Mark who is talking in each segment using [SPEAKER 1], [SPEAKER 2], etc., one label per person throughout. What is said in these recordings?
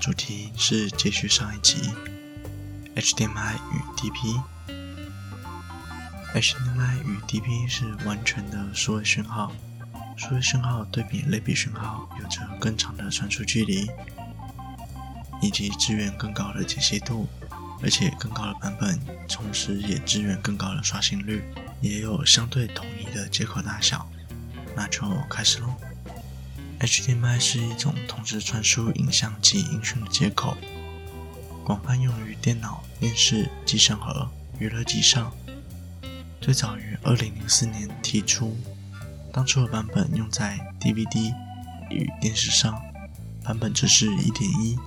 [SPEAKER 1] 主题是接续上一集，HDMI 与 DP。HDMI 与 DP 是完全的数位讯号，数位讯号对比类比讯号有着更长的传输距离，以及支援更高的解析度，而且更高的版本，同时也支援更高的刷新率，也有相对统一的接口大小。那就开始喽。HDMI 是一种同时传输影像及音讯的接口，广泛用于电脑、电视、机身盒、娱乐机上。最早于2004年提出，当初的版本用在 DVD 与电视上，版本则是一点一。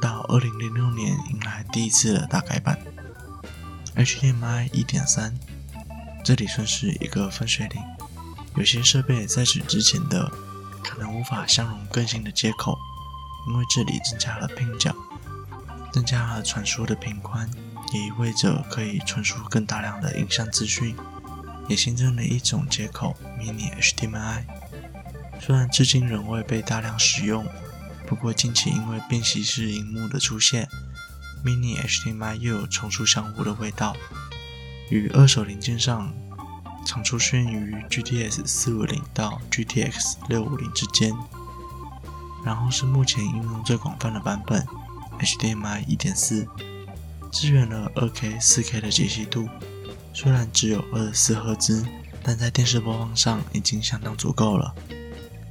[SPEAKER 1] 到2006年迎来第一次的大改版，HDMI 一点三，这里算是一个分水岭，有些设备在此之前的。可能无法相容更新的接口，因为这里增加了拼角，增加了传输的频宽，也意味着可以传输更大量的影像资讯，也新增了一种接口 Mini HDMI。虽然至今仍未被大量使用，不过近期因为便携式荧幕的出现，Mini HDMI 又有重塑相互的味道，与二手零件上。常出现于 GTX 四五零到 GTX 六五零之间，然后是目前应用最广泛的版本 HDMI 一点四，支援了二 K、四 K 的解析度，虽然只有二十四赫兹，但在电视播放上已经相当足够了。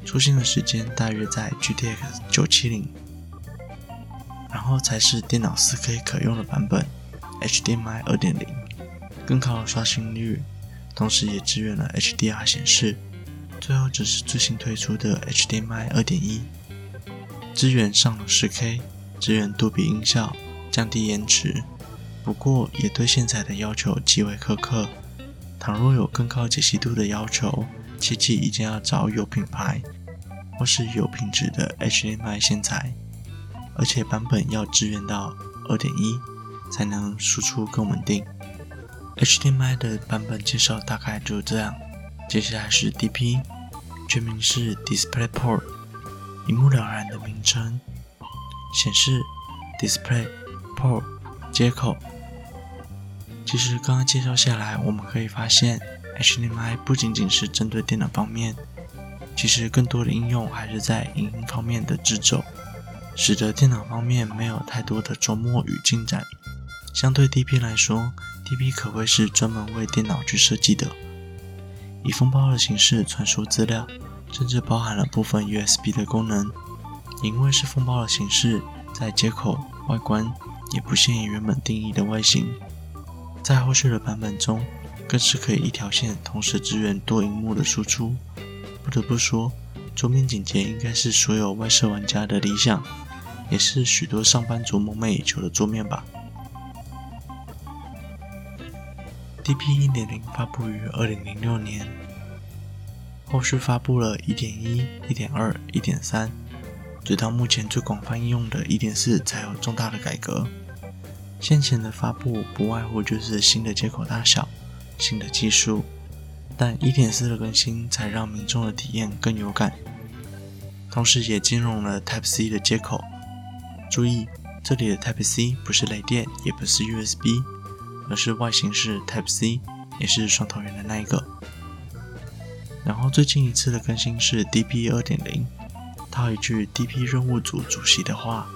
[SPEAKER 1] 出现的时间大约在 GTX 九七零，然后才是电脑四 K 可用的版本 HDMI 二点零，更高的刷新率。同时也支援了 HDR 显示，最后则是最新推出的 HDMI 2.1，支援上了 4K，支援杜比音效，降低延迟。不过也对线材的要求极为苛刻，倘若有更高解析度的要求，切记一定要找有品牌或是有品质的 HDMI 线材，而且版本要支援到2.1，才能输出更稳定。HDMI 的版本介绍大概就这样，接下来是 DP，全名是 DisplayPort，一目了然的名称，显示 DisplayPort 接口。其实刚刚介绍下来，我们可以发现，HDMI 不仅仅是针对电脑方面，其实更多的应用还是在影音方面的制作，使得电脑方面没有太多的琢磨与进展。相对 DP 来说，DP 可谓是专门为电脑去设计的，以封包的形式传输资料，甚至包含了部分 USB 的功能。因为是封包的形式，在接口外观也不限于原本定义的外形。在后续的版本中，更是可以一条线同时支援多荧幕的输出。不得不说，桌面简洁应该是所有外设玩家的理想，也是许多上班族梦寐以求的桌面吧。DP 一点零发布于二零零六年，后续发布了一点一、一点二、一点三，直到目前最广泛应用的一点四才有重大的改革。先前的发布不外乎就是新的接口大小、新的技术，但一点四的更新才让民众的体验更有感，同时也兼容了 Type C 的接口。注意，这里的 Type C 不是雷电，也不是 USB。而是外形是 Type C，也是双头圆的那一个。然后最近一次的更新是 DP 二点零，套一句 DP 任务组主席的话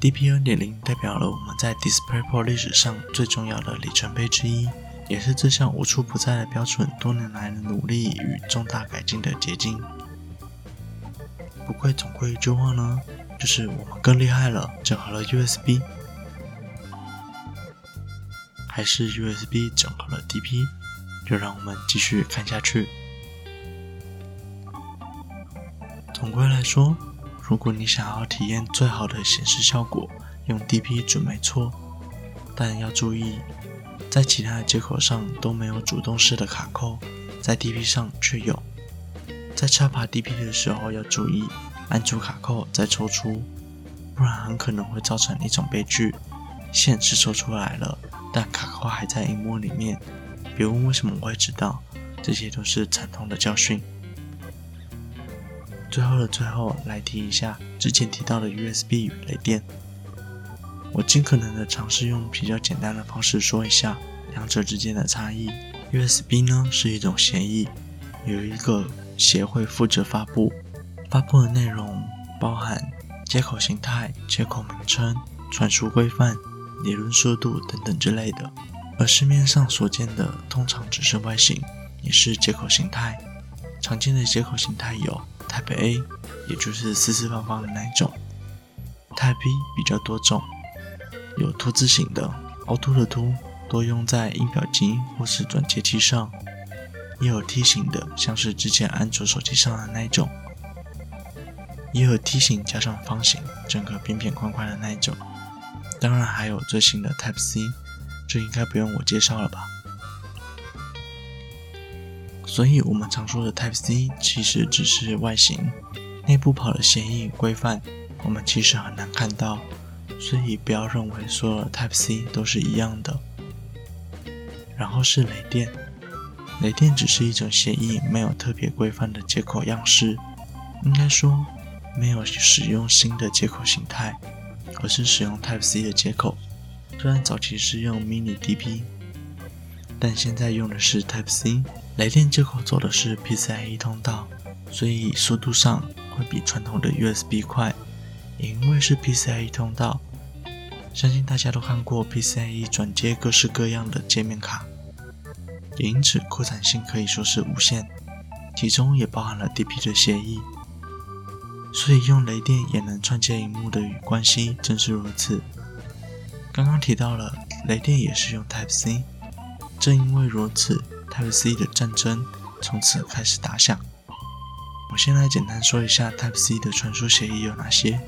[SPEAKER 1] ，DP 二点零代表了我们在 DisplayPort 历史上最重要的里程碑之一，也是这项无处不在的标准多年来的努力与重大改进的结晶。不过总归一句话呢，就是我们更厉害了，整合了 USB。还是 USB 整合了 DP，就让我们继续看下去。总归来说，如果你想要体验最好的显示效果，用 DP 准没错。但要注意，在其他的接口上都没有主动式的卡扣，在 DP 上却有。在插拔 DP 的时候要注意，按住卡扣再抽出，不然很可能会造成一种悲剧：线是抽出来了。但卡扣还在荧幕里面，别问为什么我会知道，这些都是惨痛的教训。最后的最后，来提一下之前提到的 USB 与雷电。我尽可能的尝试用比较简单的方式说一下两者之间的差异。USB 呢是一种协议，有一个协会负责发布，发布的内容包含接口形态、接口名称、传输规范、理论速度等等之类的。而市面上所见的通常只是外形，也是接口形态。常见的接口形态有 Type A，也就是四四方方的那一种；Type B 比较多种。有凸字形的，凹凸的凸，多用在印表机或是转接器上；也有梯形的，像是之前安卓手机上的那一种；也有梯形加上方形，整个扁扁宽宽的那一种。当然还有最新的 Type C，这应该不用我介绍了吧？所以我们常说的 Type C 其实只是外形，内部跑的协议规范，我们其实很难看到。所以不要认为所有的 Type C 都是一样的。然后是雷电，雷电只是一种协议，没有特别规范的接口样式，应该说没有使用新的接口形态，而是使用 Type C 的接口。虽然早期是用 Mini DP，但现在用的是 Type C。雷电接口走的是 PCIe 通道，所以速度上会比传统的 USB 快。也因为是 PCIe 通道。相信大家都看过 PCIe 转接各式各样的界面卡，也因此扩展性可以说是无限，其中也包含了 DP 的协议，所以用雷电也能创建荧幕的与关系正是如此。刚刚提到了雷电也是用 Type C，正因为如此，Type C 的战争从此开始打响。我先来简单说一下 Type C 的传输协议有哪些，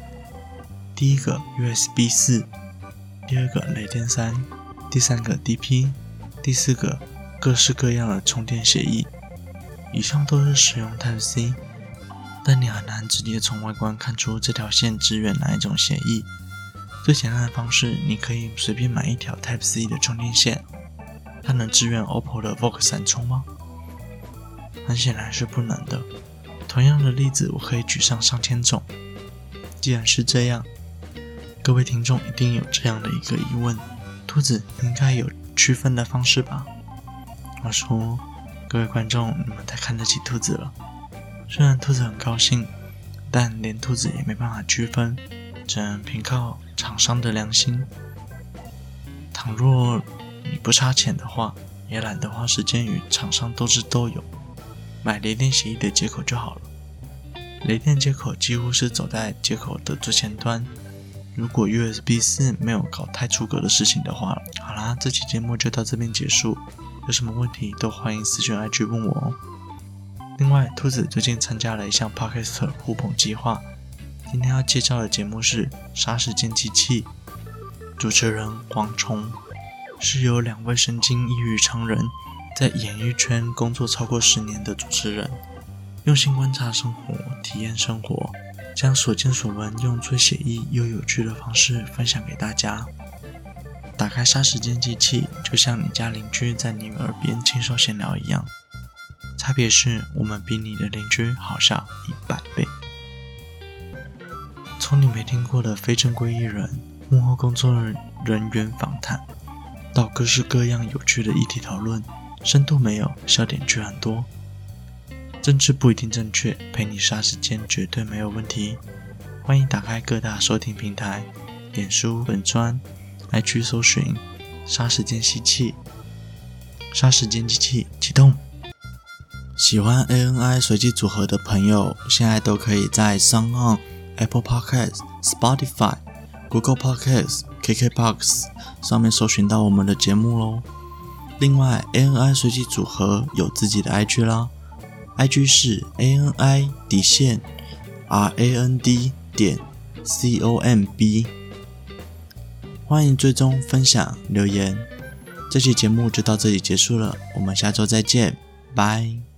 [SPEAKER 1] 第一个 USB 四。第二个雷电三，第三个 DP，第四个各式各样的充电协议，以上都是使用 Type C，但你很难直接从外观看出这条线支援哪一种协议。最简单的方式，你可以随便买一条 Type C 的充电线，它能支援 OPPO 的 VOOC 闪充吗？很显然是不能的。同样的例子，我可以举上上千种。既然是这样。各位听众一定有这样的一个疑问：兔子应该有区分的方式吧？我说，各位观众，你们太看得起兔子了。虽然兔子很高兴，但连兔子也没办法区分，只能凭靠厂商的良心。倘若你不差钱的话，也懒得花时间与厂商斗智斗勇，买雷电协议的接口就好了。雷电接口几乎是走在接口的最前端。如果 USB 四没有搞太出格的事情的话，好啦，这期节目就到这边结束。有什么问题都欢迎私信 IG 问我哦。另外，兔子最近参加了一项 Podcast 互捧计划，今天要介绍的节目是《杀时间机器》，主持人黄虫是由两位神经异于常人，在演艺圈工作超过十年的主持人，用心观察生活，体验生活。将所见所闻用最写意又有趣的方式分享给大家。打开杀时间机器，就像你家邻居在你耳边轻声闲聊一样，差别是我们比你的邻居好笑一百倍。从你没听过的非正规艺人、幕后工作人员访谈，到各式各样有趣的议题讨论，深度没有，笑点却很多。政治不一定正确，陪你杀时间绝对没有问题。欢迎打开各大收听平台，脸书本专，IG 搜寻“杀时间机器”，杀时间机器启动。喜欢 ANI 随机组合的朋友，现在都可以在 SoundOn、Apple Podcasts、Spotify、Google Podcasts、KKBox 上面搜寻到我们的节目喽。另外，ANI 随机组合有自己的 IG 啦。IG 是 A N I 底线 R A N D 点 C O M B，欢迎追踪、分享、留言。这期节目就到这里结束了，我们下周再见，拜。